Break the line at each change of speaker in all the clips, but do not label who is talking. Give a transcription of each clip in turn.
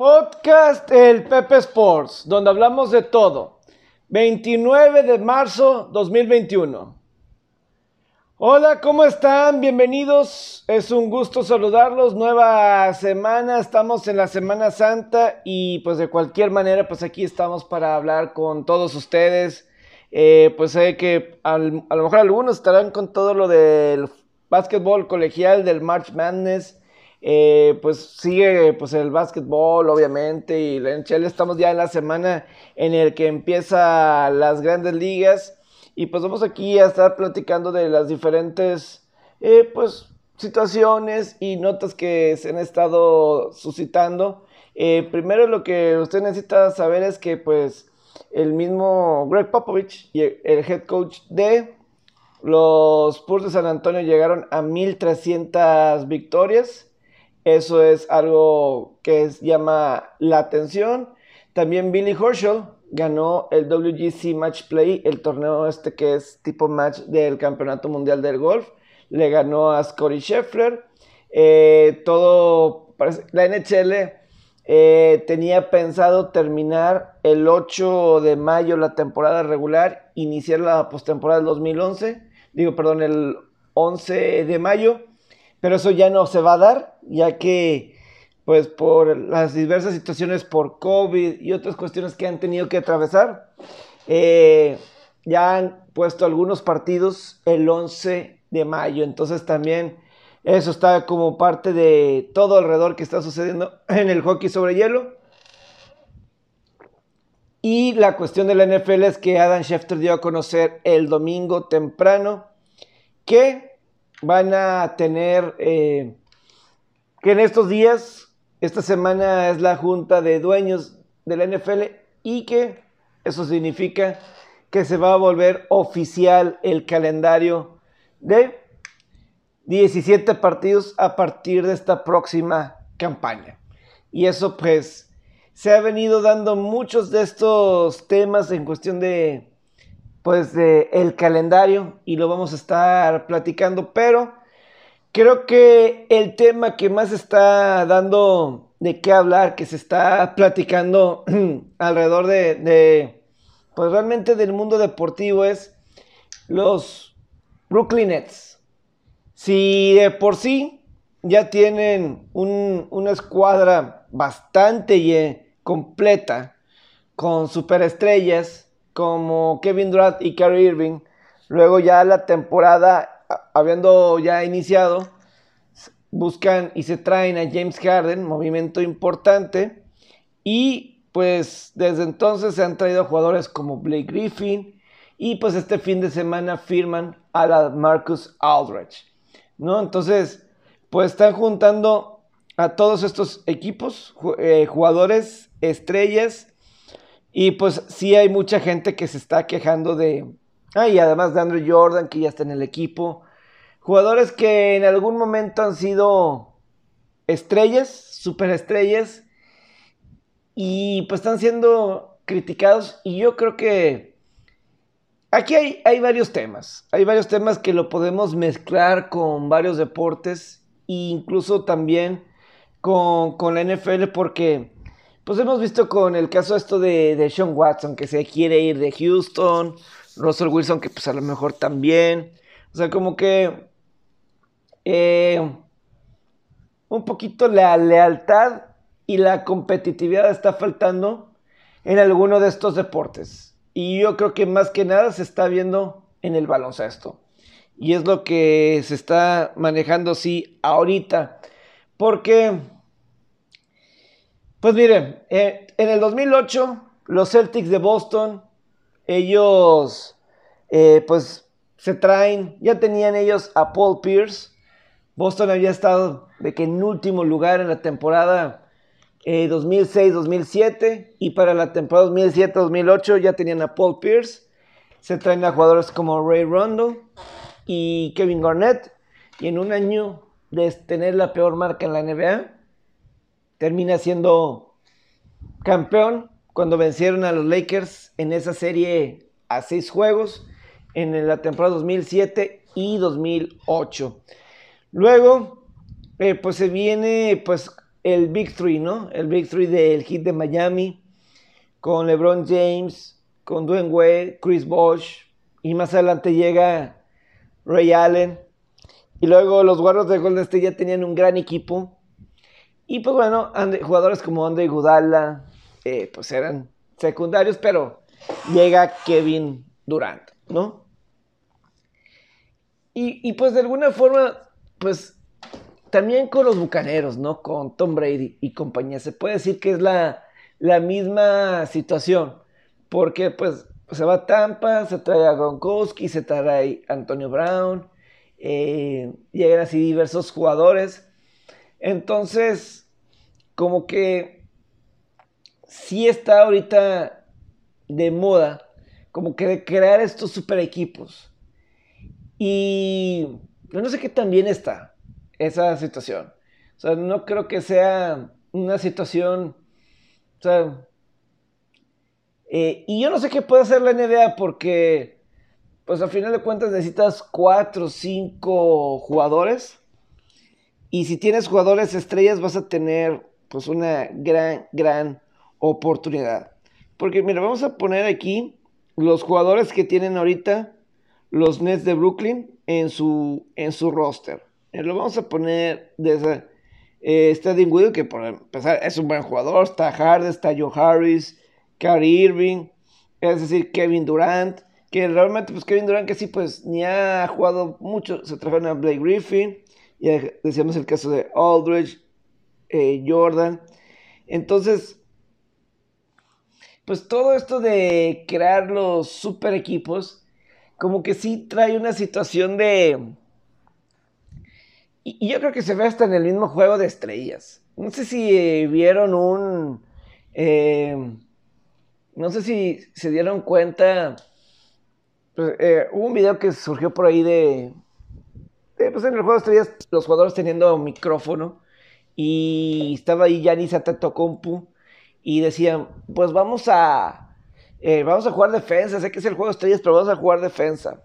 Podcast El Pepe Sports, donde hablamos de todo. 29 de marzo 2021. Hola, ¿cómo están? Bienvenidos. Es un gusto saludarlos. Nueva semana, estamos en la Semana Santa y pues de cualquier manera, pues aquí estamos para hablar con todos ustedes. Eh, pues sé que a lo mejor algunos estarán con todo lo del básquetbol colegial, del March Madness. Eh, pues sigue pues el básquetbol obviamente y la NHL estamos ya en la semana en el que empieza las grandes ligas y pues vamos aquí a estar platicando de las diferentes eh, pues situaciones y notas que se han estado suscitando. Eh, primero lo que usted necesita saber es que pues el mismo Greg Popovich, el head coach de los Spurs de San Antonio llegaron a 1300 victorias eso es algo que llama la atención. También Billy Horschel ganó el WGC Match Play, el torneo este que es tipo match del Campeonato Mundial del Golf. Le ganó a Scotty Scheffler. Eh, todo, la NHL eh, tenía pensado terminar el 8 de mayo la temporada regular, iniciar la postemporada del 2011. Digo, perdón, el 11 de mayo pero eso ya no se va a dar, ya que pues por las diversas situaciones por COVID y otras cuestiones que han tenido que atravesar, eh, ya han puesto algunos partidos el 11 de mayo, entonces también eso está como parte de todo alrededor que está sucediendo en el hockey sobre hielo. Y la cuestión de la NFL es que Adam Schefter dio a conocer el domingo temprano que van a tener eh, que en estos días, esta semana es la junta de dueños de la NFL y que eso significa que se va a volver oficial el calendario de 17 partidos a partir de esta próxima campaña. Y eso pues se ha venido dando muchos de estos temas en cuestión de pues el calendario y lo vamos a estar platicando, pero creo que el tema que más está dando de qué hablar, que se está platicando alrededor de, pues realmente del mundo deportivo es los Brooklyn Nets. Si de por sí ya tienen una escuadra bastante completa con superestrellas, como Kevin Durant y Kyrie Irving, luego ya la temporada, habiendo ya iniciado, buscan y se traen a James Harden, movimiento importante, y pues desde entonces se han traído jugadores como Blake Griffin, y pues este fin de semana firman a la Marcus Aldridge, ¿no? Entonces, pues están juntando a todos estos equipos, eh, jugadores, estrellas, y pues sí hay mucha gente que se está quejando de... Ah, y además de Andrew Jordan, que ya está en el equipo. Jugadores que en algún momento han sido estrellas, superestrellas. Y pues están siendo criticados. Y yo creo que aquí hay, hay varios temas. Hay varios temas que lo podemos mezclar con varios deportes. E incluso también con, con la NFL porque pues hemos visto con el caso esto de, de Sean Watson, que se quiere ir de Houston, Russell Wilson, que pues a lo mejor también. O sea, como que eh, un poquito la lealtad y la competitividad está faltando en alguno de estos deportes. Y yo creo que más que nada se está viendo en el baloncesto. Y es lo que se está manejando, sí, ahorita. Porque pues miren, eh, en el 2008 los Celtics de Boston, ellos eh, pues se traen, ya tenían ellos a Paul Pierce. Boston había estado de que en último lugar en la temporada 2006-2007 eh, y para la temporada 2007-2008 ya tenían a Paul Pierce. Se traen a jugadores como Ray Rondo y Kevin Garnett. Y en un año de tener la peor marca en la NBA, termina siendo campeón cuando vencieron a los Lakers en esa serie a seis juegos en la temporada 2007 y 2008. Luego, eh, pues se viene pues el Big Three, ¿no? El Big Three del hit de Miami, con LeBron James, con Dwayne Wade, Chris Bosh, y más adelante llega Ray Allen. Y luego los Warriors de Golden State ya tenían un gran equipo. Y pues bueno, jugadores como Andre Gudala, eh, pues eran secundarios, pero llega Kevin Durant, ¿no? Y, y, pues de alguna forma, pues también con los Bucaneros, ¿no? Con Tom Brady y compañía. Se puede decir que es la, la misma situación, porque pues se va a Tampa, se trae a Gronkowski, se trae a Antonio Brown, eh, llegan así diversos jugadores. Entonces, como que sí está ahorita de moda, como que de crear estos super equipos. Y yo no sé qué tan bien está esa situación. O sea, no creo que sea una situación, o sea, eh, y yo no sé qué puede hacer la NBA porque, pues al final de cuentas necesitas cuatro o cinco jugadores. Y si tienes jugadores estrellas vas a tener pues una gran, gran oportunidad. Porque mira, vamos a poner aquí los jugadores que tienen ahorita los Nets de Brooklyn en su, en su roster. Eh, lo vamos a poner desde eh, está que por empezar es un buen jugador. Está Harden, está Joe Harris, Kyrie Irving, es decir, Kevin Durant, que realmente pues Kevin Durant que sí pues ni ha jugado mucho, se trajeron a Blake Griffin, ya decíamos el caso de Aldridge, eh, Jordan, entonces pues todo esto de crear los super equipos, como que sí trae una situación de... Y, yo creo que se ve hasta en el mismo juego de estrellas. No sé si vieron un... Eh, no sé si se dieron cuenta. Pues, eh, hubo un video que surgió por ahí de, Pues en el juego de estrellas, los jugadores teniendo micrófono. Y estaba ahí Yanis Atetokounmpo. Y decían: Pues vamos a. Eh, vamos a jugar defensa. Sé que es el juego de estrellas, pero vamos a jugar defensa.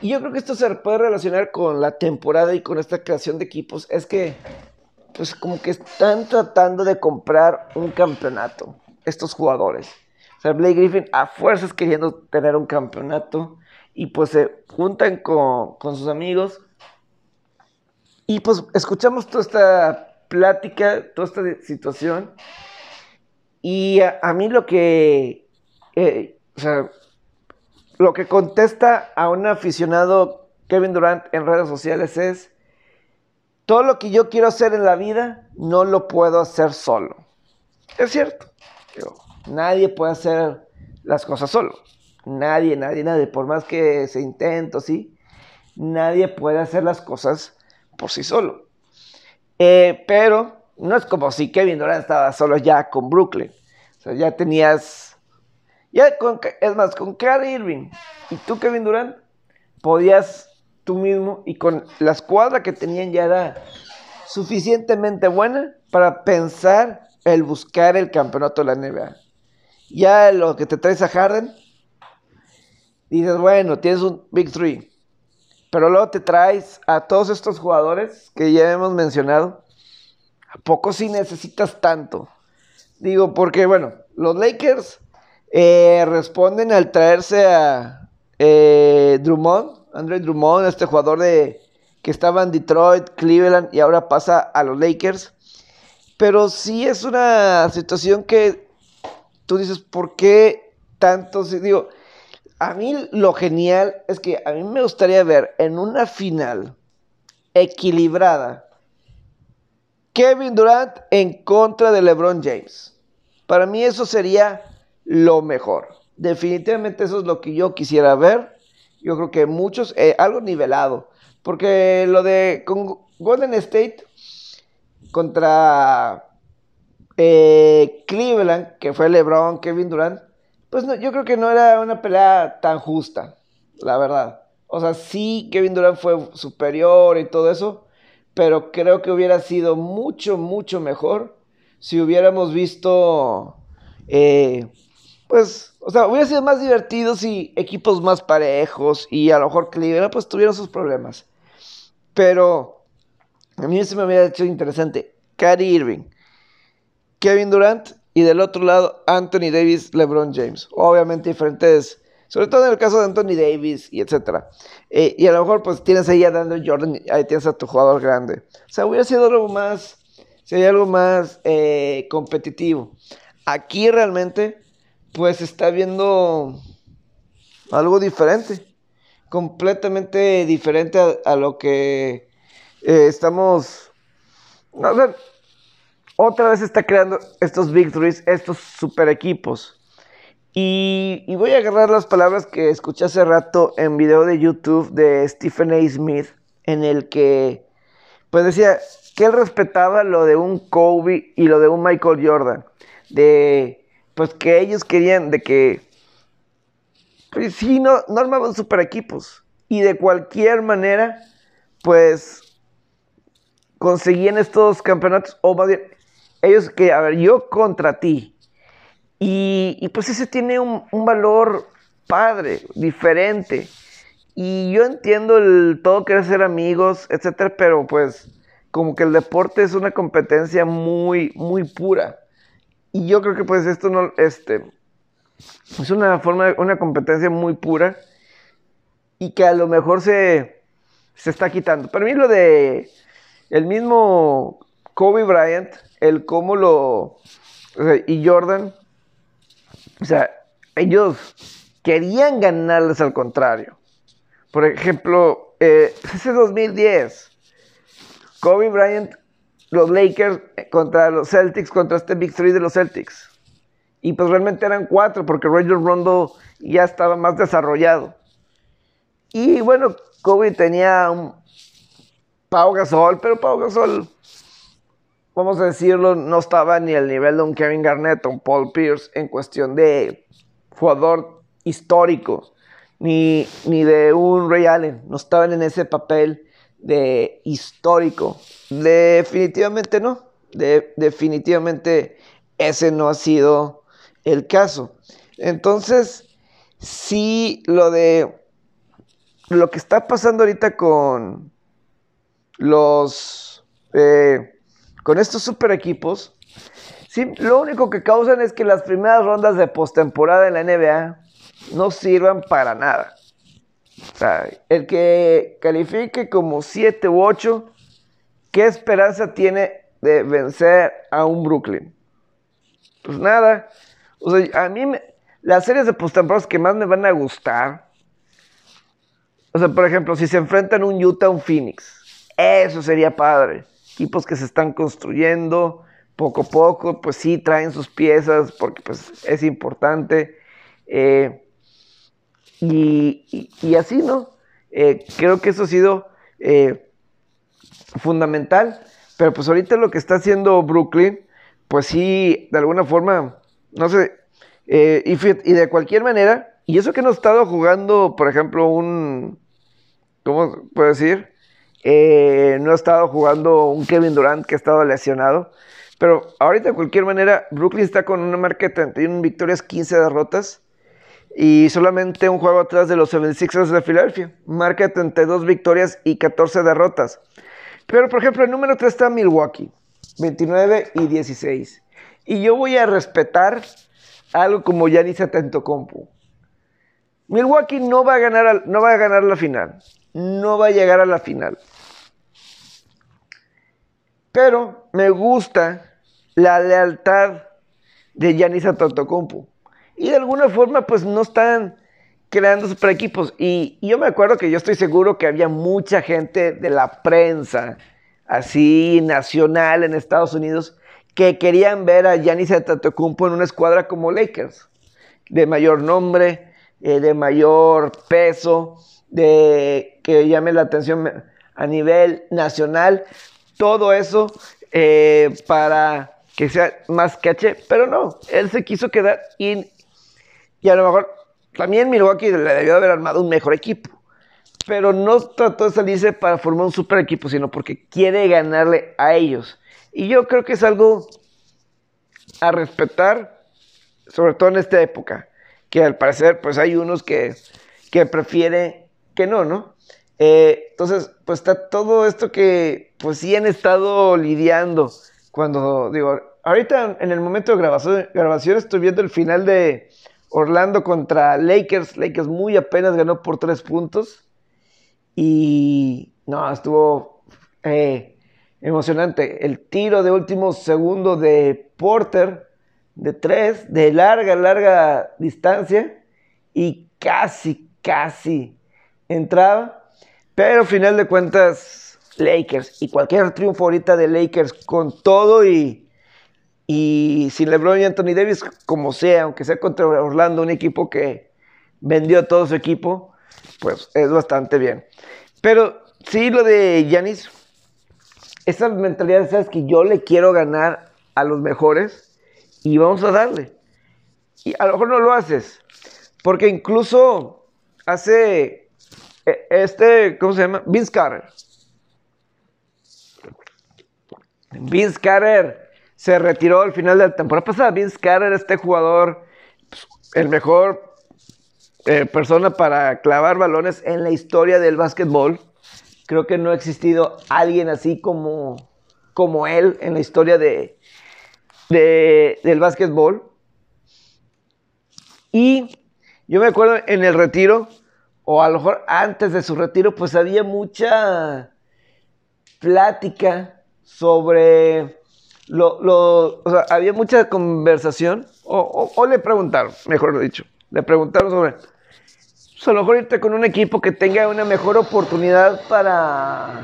Y yo creo que esto se puede relacionar con la temporada y con esta creación de equipos. Es que, pues como que están tratando de comprar un campeonato, estos jugadores sea, Blake Griffin a fuerzas queriendo tener un campeonato y pues se juntan con, sus amigos y pues escuchamos toda esta plática, toda esta situación y a, mí lo que, eh, o sea, lo que contesta a un aficionado Kevin Durant en redes sociales es, todo lo que yo quiero hacer en la vida no lo puedo hacer solo. Es cierto. Nadie puede hacer las cosas solo. Nadie, nadie, nadie. Por más que se intente, sí, nadie puede hacer las cosas por sí solo. Eh, pero no es como si Kevin Durant estaba solo ya con Brooklyn. O sea, ya tenías. Ya con, es más, con Kyrie Irving y tú, Kevin Durant, podías tú mismo y con la escuadra que tenían ya era suficientemente buena para pensar el buscar el campeonato de la NBA. Ya lo que te traes a Harden, dices, bueno, tienes un Big Three. Pero luego te traes a todos estos jugadores que ya hemos mencionado. ¿A poco sí necesitas tanto? Digo, porque bueno, los Lakers eh, responden al traerse a eh, Drummond, Andre Drummond, este jugador de que estaba en Detroit, Cleveland y ahora pasa a los Lakers. Pero sí es una situación que tú dices, ¿por qué tantos? Digo, a mí lo genial es que a mí me gustaría ver en una final equilibrada Kevin Durant en contra de LeBron James. Para mí eso sería lo mejor. Definitivamente eso es lo que yo quisiera ver. Yo creo que muchos, eh, algo nivelado. Porque lo de con Golden State contra eh, Cleveland, que fue LeBron, Kevin Durant, pues yo creo que no era una pelea tan justa, la verdad. O sea, sí, Kevin Durant fue superior y todo eso, pero creo que hubiera sido mucho, mucho mejor si hubiéramos visto, eh, pues, o sea, hubiera sido más divertido si equipos más parejos y a lo mejor Cleveland, pues tuvieron sus problemas. Pero a mí se me hubiera hecho interesante Kyrie Irving, Kevin Durant y del otro lado Anthony Davis, LeBron James. Obviamente diferentes, sobre todo en el caso de Anthony Davis y etcétera. Eh, y a lo mejor pues tienes ahí a Daniel Jordan, ahí tienes a tu jugador grande. O sea, hubiera sido algo más, sería algo más eh, competitivo. Aquí realmente pues está viendo algo diferente, completamente diferente a, lo que eh, estamos... A ver, otra vez está creando estos victories, estos super equipos. Y, voy a agarrar las palabras que escuché hace rato en video de YouTube de Stephen A. Smith, en el que pues decía que él respetaba lo de un Kobe y lo de un Michael Jordan. De pues que ellos querían de que pues sí, no, no armaban super equipos. Y de cualquier manera, pues conseguían estos campeonatos, o bien, ellos que, a ver, yo contra ti. Y, pues ese tiene un, valor padre, diferente. Y yo entiendo el todo querer ser amigos, etcétera, pero pues como que el deporte es una competencia muy, muy pura. Y yo creo que pues esto no, este, es una forma, una competencia muy pura y que a lo mejor se, se está quitando. Para mí lo de el mismo Kobe Bryant, el cómo lo... y Jordan, o sea, ellos querían ganarles al contrario. Por ejemplo, eh, ese 2010, Kobe Bryant, los Lakers contra los Celtics, contra este Big Three de los Celtics. Y pues realmente eran cuatro, porque Roger Rondo ya estaba más desarrollado. Y bueno, Kobe tenía un Pau Gasol, pero Pau Gasol vamos a decirlo, no estaba ni al nivel de un Kevin Garnett o un Paul Pierce en cuestión de jugador histórico, ni, ni de un Ray Allen, no estaban en ese papel de histórico. Definitivamente no, definitivamente ese no ha sido el caso. Entonces, sí, lo de lo que está pasando ahorita con los eh, con estos super equipos, lo único que causan es que las primeras rondas de postemporada en la NBA no sirvan para nada. O sea, el que califique como 7 u 8, ¿qué esperanza tiene de vencer a un Brooklyn? Pues nada. O sea, a mí las series de postemporada que más me van a gustar. O sea, por ejemplo, si se enfrentan un Utah un Phoenix, eso sería padre equipos que se están construyendo poco a poco, pues sí traen sus piezas porque pues es importante. Eh, y, así, ¿no? Eh, creo que eso ha sido eh, fundamental, pero pues ahorita lo que está haciendo Brooklyn, pues sí, de alguna forma, no sé, y, y de cualquier manera, y eso que no ha estado jugando, por ejemplo, un, ¿cómo puedo decir? Eh, no ha estado jugando un Kevin Durant que ha estado lesionado. Pero ahorita, de cualquier manera, Brooklyn está con una marca de 31 victorias, 15 derrotas. Y solamente un juego atrás de los 76ers de Filadelfia. Marca de 32 victorias y 14 derrotas. Pero, por ejemplo, el número 3 está Milwaukee. 29 y 16. Y yo voy a respetar algo como ya dice Compu. Milwaukee no va, a ganar, no va a ganar la final. No va a llegar a la final. Pero me gusta la lealtad de Yanis Antetokounmpo. Y de alguna forma, pues no están creando super equipos. Y, yo me acuerdo que yo estoy seguro que había mucha gente de la prensa, así nacional en Estados Unidos, que querían ver a Giannis Antetokounmpo en una escuadra como Lakers, de mayor nombre, eh, de mayor peso, de que llame la atención a nivel nacional todo eso eh, para que sea más caché, pero no, él se quiso quedar y, a lo mejor también Milwaukee le debió haber armado un mejor equipo, pero no trató de salirse para formar un super equipo, sino porque quiere ganarle a ellos. Y yo creo que es algo a respetar, sobre todo en esta época, que al parecer pues hay unos que, que prefieren que no, ¿no? Eh, entonces, pues está todo esto que, pues sí han estado lidiando cuando digo, ahorita en el momento de grabación, grabación estoy viendo el final de Orlando contra Lakers. Lakers muy apenas ganó por tres puntos. Y no, estuvo eh, emocionante. El tiro de último segundo de Porter, de tres, de larga, larga distancia. Y casi, casi entraba. Pero al final de cuentas, Lakers. Y cualquier triunfo ahorita de Lakers con todo y, y sin LeBron y Anthony Davis, como sea, aunque sea contra Orlando, un equipo que vendió todo su equipo, pues es bastante bien. Pero sí, lo de Yanis, esa mentalidad, sabes que yo le quiero ganar a los mejores y vamos a darle. Y a lo mejor no lo haces, porque incluso hace este, ¿cómo se llama? Vince Carter. Vince Carter se retiró al final de la temporada pasada. Vince Carter, este jugador, pues, el mejor eh, persona para clavar balones en la historia del básquetbol. Creo que no ha existido alguien así como, como él en la historia de, del básquetbol. Y yo me acuerdo en el retiro, o a lo mejor antes de su retiro, pues había mucha plática sobre lo, o sea, había mucha conversación, o, le preguntaron, mejor dicho, le preguntaron sobre, pues a lo mejor irte con un equipo que tenga una mejor oportunidad para,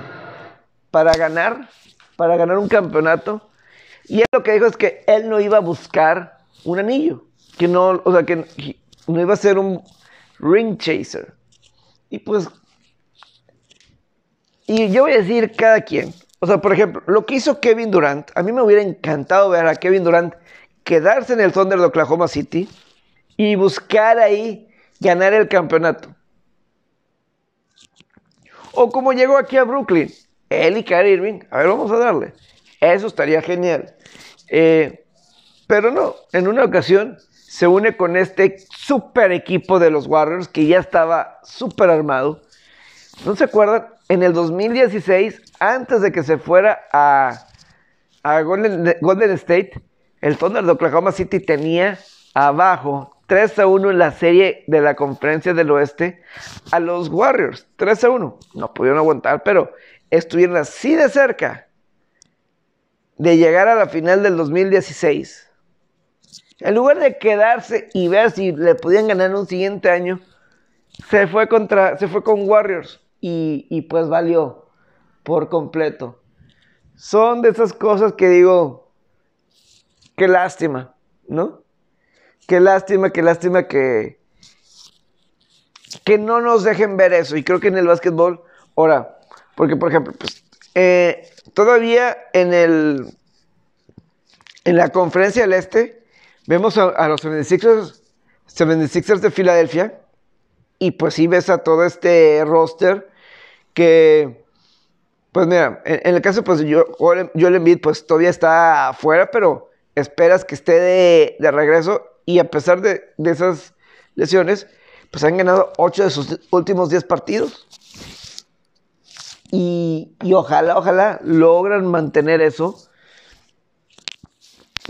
para ganar, para ganar un campeonato. Y él lo que dijo es que él no iba a buscar un anillo, que no, o sea, que no iba a ser un ring chaser. Y pues, y yo voy a decir cada quien, o sea, por ejemplo, lo que hizo Kevin Durant, a mí me hubiera encantado ver a Kevin Durant quedarse en el Thunder de Oklahoma City y buscar ahí ganar el campeonato. O como llegó aquí a Brooklyn, él y Kyrie Irving, a ver, vamos a darle. Eso estaría genial. Eh, pero no, en una ocasión se une con este super equipo de los Warriors que ya estaba súper armado. ¿No se acuerdan? En el 2016, antes de que se fuera a, Golden, State, el Thunder de Oklahoma City tenía abajo 3 a 1 en la serie de la conferencia del oeste a los Warriors. 3 a 1. No pudieron aguantar, pero estuvieron así de cerca de llegar a la final del 2016. En lugar de quedarse y ver si le podían ganar un siguiente año, se fue contra, se fue con Warriors y, pues valió por completo. Son de esas cosas que digo, qué lástima, ¿no? Qué lástima, qué lástima que, que no nos dejen ver eso. Y creo que en el básquetbol, ahora, porque por ejemplo, pues, eh, todavía en el en la conferencia del este, vemos a, los 76ers, 76ers de Filadelfia, y pues sí ves a todo este roster que, pues mira, en, el caso, pues yo, yo le pues todavía está afuera, pero esperas que esté de, regreso y a pesar de, esas lesiones, pues han ganado 8 de sus últimos 10 partidos. Y, y, ojalá, ojalá logran mantener eso.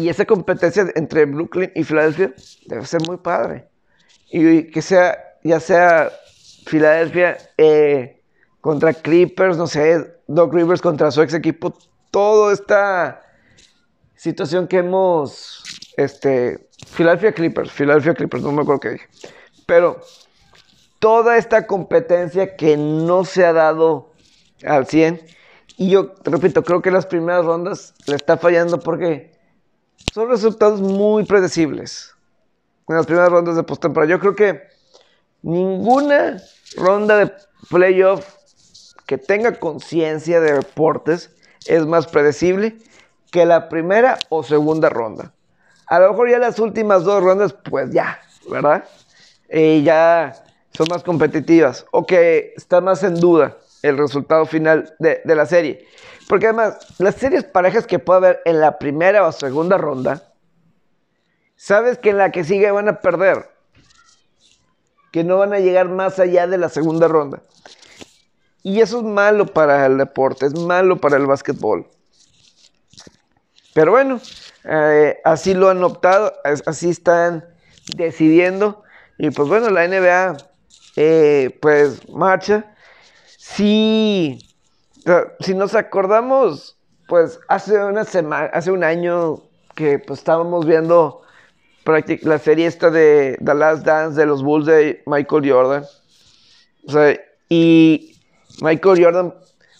Y esa competencia entre Brooklyn y Filadelfia debe ser muy padre. Y que sea, ya sea Filadelfia, eh, contra Clippers, no sé, Doc Rivers contra su ex equipo, toda esta situación que hemos, este, Philadelphia Clippers, Philadelphia Clippers, no me acuerdo qué dije, pero toda esta competencia que no se ha dado al 100, y yo repito, creo que las primeras rondas le está fallando porque son resultados muy predecibles en las primeras rondas de postemporada. Yo creo que ninguna ronda de playoff que tenga conciencia de deportes es más predecible que la primera o segunda ronda. A lo mejor ya las últimas dos rondas, pues ya, ¿verdad? Y ya son más competitivas o que está más en duda el resultado final de, de la serie. Porque además, las series parejas que puede haber en la primera o segunda ronda, sabes que en la que sigue van a perder. Que no van a llegar más allá de la segunda ronda. Y eso es malo para el deporte, es malo para el básquetbol. Pero bueno, eh, así lo han optado, así están decidiendo. Y pues bueno, la NBA eh, pues marcha. Si, si nos acordamos, pues hace una semana, hace un año que pues estábamos viendo la serie esta de The Last Dance de los Bulls de Michael Jordan. O sea, y Michael Jordan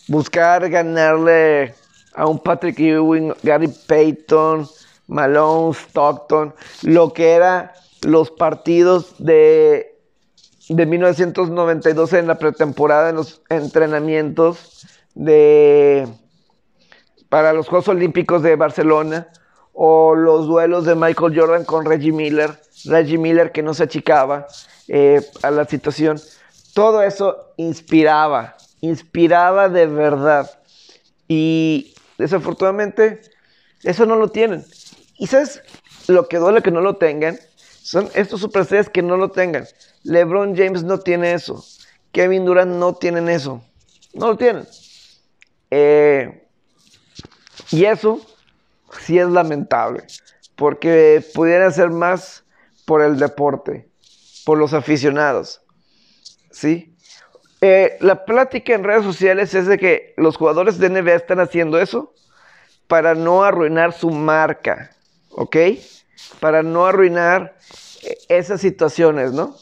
buscar ganarle a un Patrick Ewing, Gary Payton, Malone, Stockton, lo que era los partidos de, de 1992 en la pretemporada, en los entrenamientos de, para los Juegos Olímpicos de Barcelona, o los duelos de Michael Jordan con Reggie Miller, Reggie Miller que no se achicaba eh, a la situación. Todo eso inspiraba, inspiraba de verdad. Y desafortunadamente eso no lo tienen. Y sabes lo que duele que no lo tengan son estos superestrellas que no lo tengan. LeBron James no tiene eso. Kevin Durant no tienen eso. No lo tienen. Eh, y eso sí es lamentable. Porque pudieran hacer más por el deporte, por los aficionados. ¿Sí? Eh, la plática en redes sociales es de que los jugadores de NBA están haciendo eso para no arruinar su marca, ¿ok? Para no arruinar eh, esas situaciones, ¿no?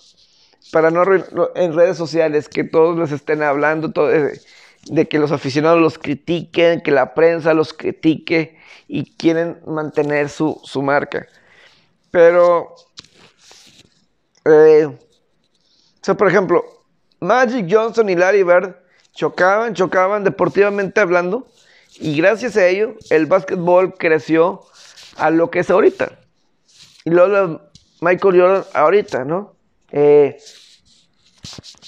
Para no arruinar en redes sociales que todos les estén hablando todo de, de, que los aficionados los critiquen, que la prensa los critique y quieren mantener su, su marca. Pero, eh, o sea, por ejemplo, Magic Johnson y Larry Bird chocaban, chocaban deportivamente hablando, y gracias a ello el básquetbol creció a lo que es ahorita. Y luego Michael Jordan ahorita, ¿no? Eh,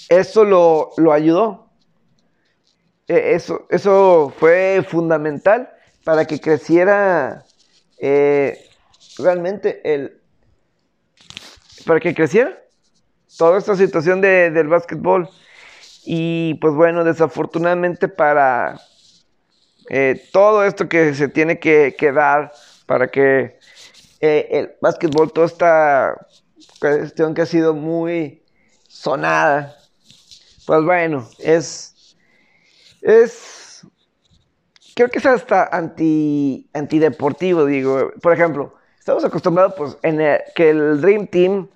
eso lo, ayudó. E, eso, eso fue fundamental para que creciera eh, realmente el... Para que creciera toda esta situación del básquetbol. Y pues bueno, desafortunadamente para eh, todo esto que se tiene que, dar para que eh, el básquetbol, toda esta cuestión que ha sido muy sonada, pues bueno, es, es, creo que es hasta anti, antideportivo, digo, por ejemplo, estamos acostumbrados pues que el Dream Team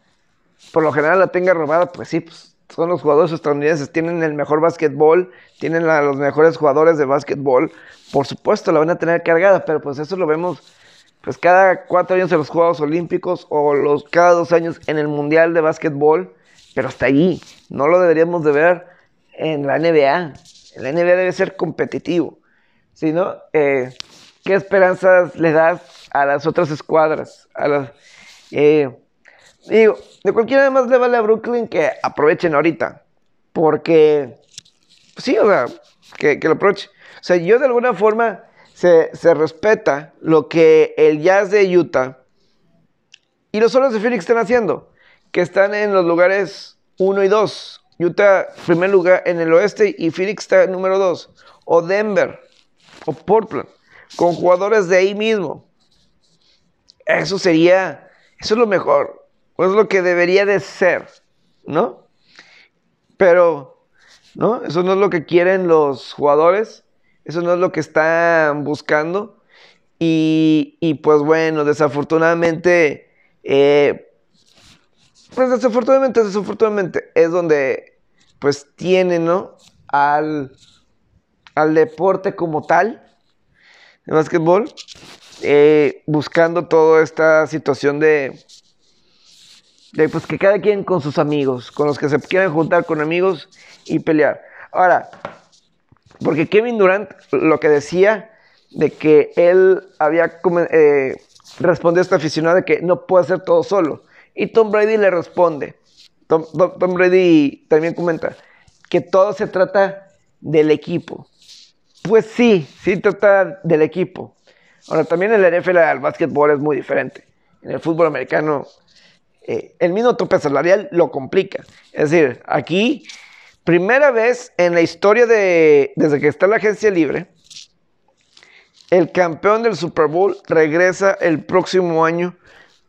por lo general la tenga robada, pues sí, pues son los jugadores estadounidenses, tienen el mejor básquetbol, tienen los mejores jugadores de básquetbol, por supuesto la van a tener cargada, pero pues eso lo vemos pues cada cuatro años en los Juegos Olímpicos o los cada dos años en el Mundial de Básquetbol, pero hasta ahí, no lo deberíamos de ver en la NBA, la NBA debe ser competitivo, ¿sí, no? Eh, ¿Qué esperanzas le das a las otras escuadras? A las... Eh, Digo, de cualquier manera más le vale a Brooklyn que aprovechen ahorita. Porque, sí, o sea, que, lo aprovechen. O sea, yo de alguna forma se, respeta lo que el Jazz de Utah y los Solos de Phoenix están haciendo. Que están en los lugares 1 y 2. Utah, primer lugar en el oeste y Phoenix está número 2. O Denver, o Portland, con jugadores de ahí mismo. Eso sería, eso es lo mejor. Pues es lo que debería de ser, ¿no? Pero, ¿no? Eso no es lo que quieren los jugadores, eso no es lo que están buscando. Y, pues bueno, desafortunadamente, eh, pues desafortunadamente, desafortunadamente, es donde pues tienen, ¿no? Al, al deporte como tal, de básquetbol, eh, buscando toda esta situación de, pues que cada quien con sus amigos, con los que se quieran juntar con amigos y pelear. Ahora, porque Kevin Durant lo que decía de que él había eh, respondido a esta aficionado de que no puede hacer todo solo. Y Tom Brady le responde. Tom, Tom Brady también comenta que todo se trata del equipo. Pues sí, sí trata del equipo. Ahora, también en NFL el básquetbol es muy diferente. En el fútbol americano eh, el mismo tope salarial lo complica. Es decir, aquí, primera vez en la historia de, desde que está la agencia libre, el campeón del Super Bowl regresa el próximo año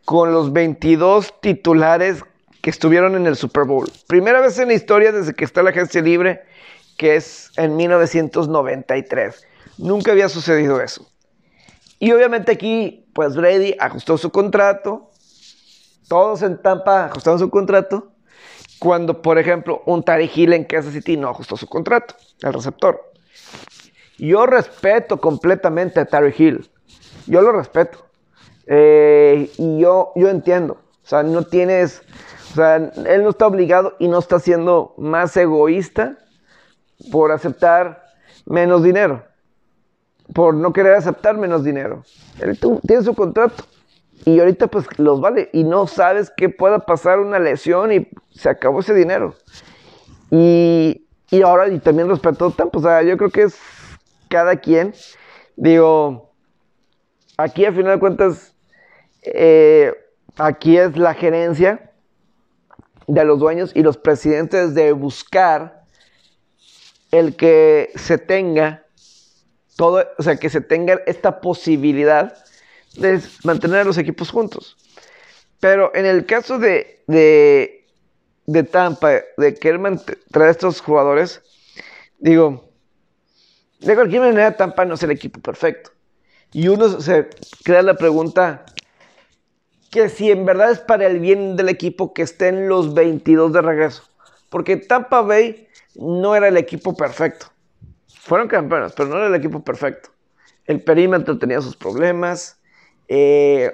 con los 22 titulares que estuvieron en el Super Bowl. Primera vez en la historia desde que está la agencia libre, que es en 1993. Nunca había sucedido eso. Y obviamente aquí, pues Brady ajustó su contrato. Todos en Tampa ajustaron su contrato. Cuando, por ejemplo, un Tari Hill en Kansas City no ajustó su contrato, el receptor. Yo respeto completamente a Tari Hill. Yo lo respeto. Eh, y yo, yo entiendo. O sea, no tienes. O sea, él no está obligado y no está siendo más egoísta por aceptar menos dinero por no querer aceptar menos dinero. Él tiene su contrato y ahorita pues los vale. Y no sabes que pueda pasar una lesión y se acabó ese dinero. Y, y ahora, y también respecto a o sea, yo creo que es cada quien, digo, aquí a final de cuentas, eh, aquí es la gerencia de los dueños y los presidentes de buscar el que se tenga todo, o sea, que se tenga esta posibilidad de mantener a los equipos juntos. Pero en el caso de, de, de Tampa, de querer traer a estos jugadores, digo, de cualquier manera Tampa no es el equipo perfecto. Y uno se crea la pregunta que si en verdad es para el bien del equipo que estén los 22 de regreso. Porque Tampa Bay no era el equipo perfecto. Fueron campeones, pero no era el equipo perfecto. El perímetro tenía sus problemas. Eh,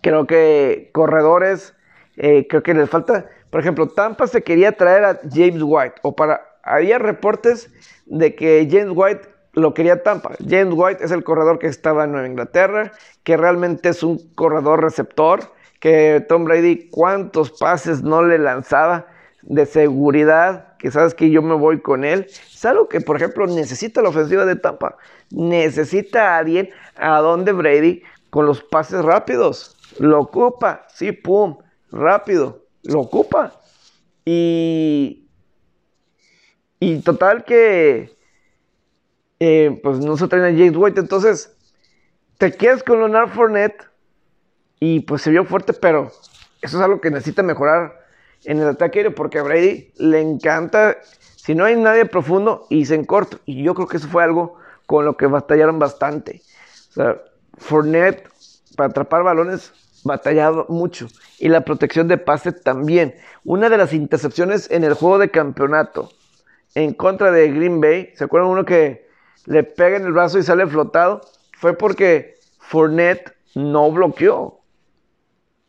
creo que corredores, eh, creo que les falta. Por ejemplo, Tampa se quería traer a James White. O para. Había reportes de que James White lo quería Tampa. James White es el corredor que estaba en Nueva Inglaterra, que realmente es un corredor receptor, que Tom Brady cuántos pases no le lanzaba de seguridad, que sabes que yo me voy con él. Es algo que, por ejemplo, necesita la ofensiva de Tampa. Necesita a alguien a donde Brady con los pases rápidos. Lo ocupa, sí, pum, rápido, lo ocupa. Y, y total que, eh, pues no se traen a James White. Entonces, te quedas con Leonard Fournette y pues se vio fuerte, pero eso es algo que necesita mejorar en el ataque porque a Brady le encanta, si no hay nadie profundo, y se en corto. Y yo creo que eso fue algo con lo que batallaron bastante. O sea, Fournette, para atrapar balones, batallado mucho. Y la protección de pase también. Una de las intercepciones en el juego de campeonato en contra de Green Bay, ¿se acuerdan uno que le pega en el brazo y sale flotado? Fue porque Fournette no bloqueó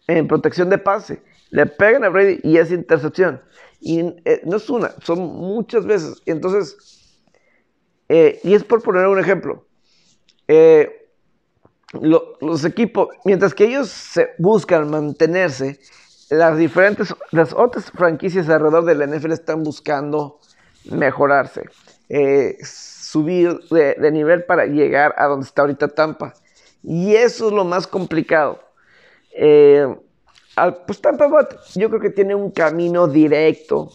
en protección de pase le pegan a Brady y es intercepción. Y eh, no es una, son muchas veces. Entonces, eh, y es por poner un ejemplo. Eh, los equipos, mientras que ellos se buscan mantenerse, las diferentes, las otras franquicias alrededor de la NFL están buscando mejorarse, subir de, de, nivel para llegar a donde está ahorita Tampa. Y eso es lo más complicado. Eh, pues Tampa yo creo que tiene un camino directo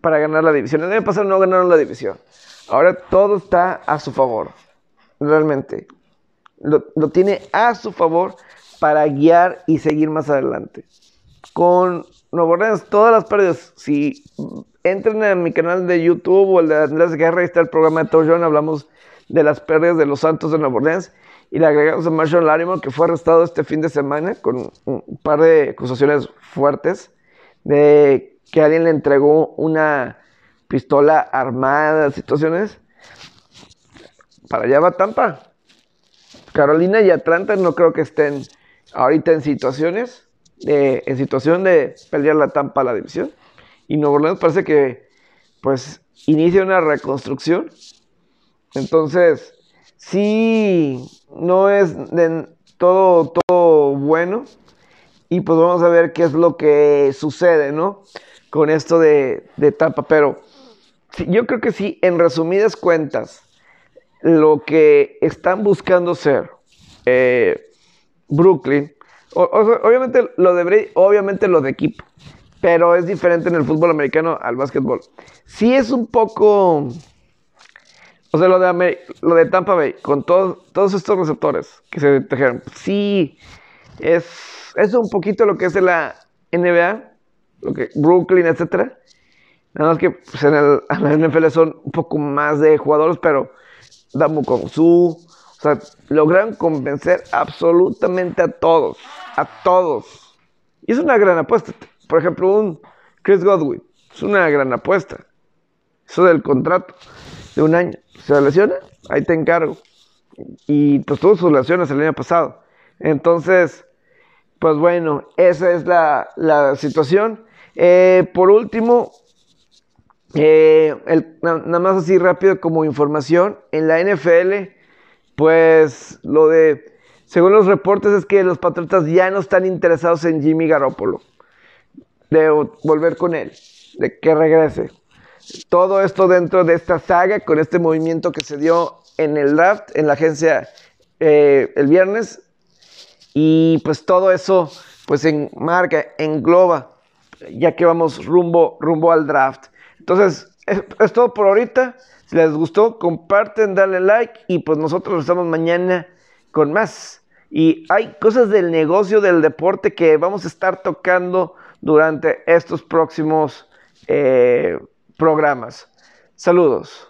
para ganar la división. El año pasado no ganaron la división. Ahora todo está a su favor, realmente. Lo, tiene a su favor para guiar y seguir más adelante. Con Nuevo Orleans, todas las pérdidas, si entren a mi canal de YouTube o el de Andrés Guerra, ahí está el programa de John, hablamos de las pérdidas de los Santos de Nuevo Orleans y le agregamos a Marshall Lattimore, que fue arrestado este fin de semana con un par de acusaciones fuertes de que alguien le entregó una pistola armada, situaciones. Para allá va Tampa. Carolina y Atlanta no creo que estén ahorita en situaciones, de, en situación de pelear la Tampa a la división. Y Nuevo Orleans parece que pues inicia una reconstrucción. Entonces, sí, no es todo, todo bueno. Y pues vamos a ver qué es lo que sucede, ¿no? Con esto de, de Tampa. Pero yo creo que sí, en resumidas cuentas, lo que están buscando ser eh, Brooklyn, obviamente lo de obviamente lo de equipo, pero es diferente en el fútbol americano al básquetbol. Sí es un poco O sea, lo de, lo de Tampa Bay, con todos, todos estos receptores que se trajeron. Sí, es, es un poquito lo que es la NBA, lo que, Brooklyn, etcétera. Nada más que pues, en, el, en la NFL son un poco más de jugadores, pero Damu Su, o sea, lograron convencer absolutamente a todos, a todos. Y es una gran apuesta. Por ejemplo, un Chris Godwin, es una gran apuesta. Eso del contrato de un año. ¿Se lesiona? Ahí te encargo. Y pues tuvo sus lesiones el año pasado. Entonces, pues bueno, esa es la, situación. Eh, por último, eh, nada más así rápido como información, en la NFL, pues lo de, según los reportes es que los Patriotas ya no están interesados en Jimmy Garoppolo, de volver con él, de que regrese. Todo esto dentro de esta saga, con este movimiento que se dio en el draft, en la agencia eh, el viernes. Y pues todo eso, pues enmarca, engloba, ya que vamos rumbo, rumbo al draft. Entonces, es, todo por ahorita. Si les gustó, comparten, dale like y pues nosotros nos estamos mañana con más. Y hay cosas del negocio del deporte que vamos a estar tocando durante estos próximos eh, programas. Saludos.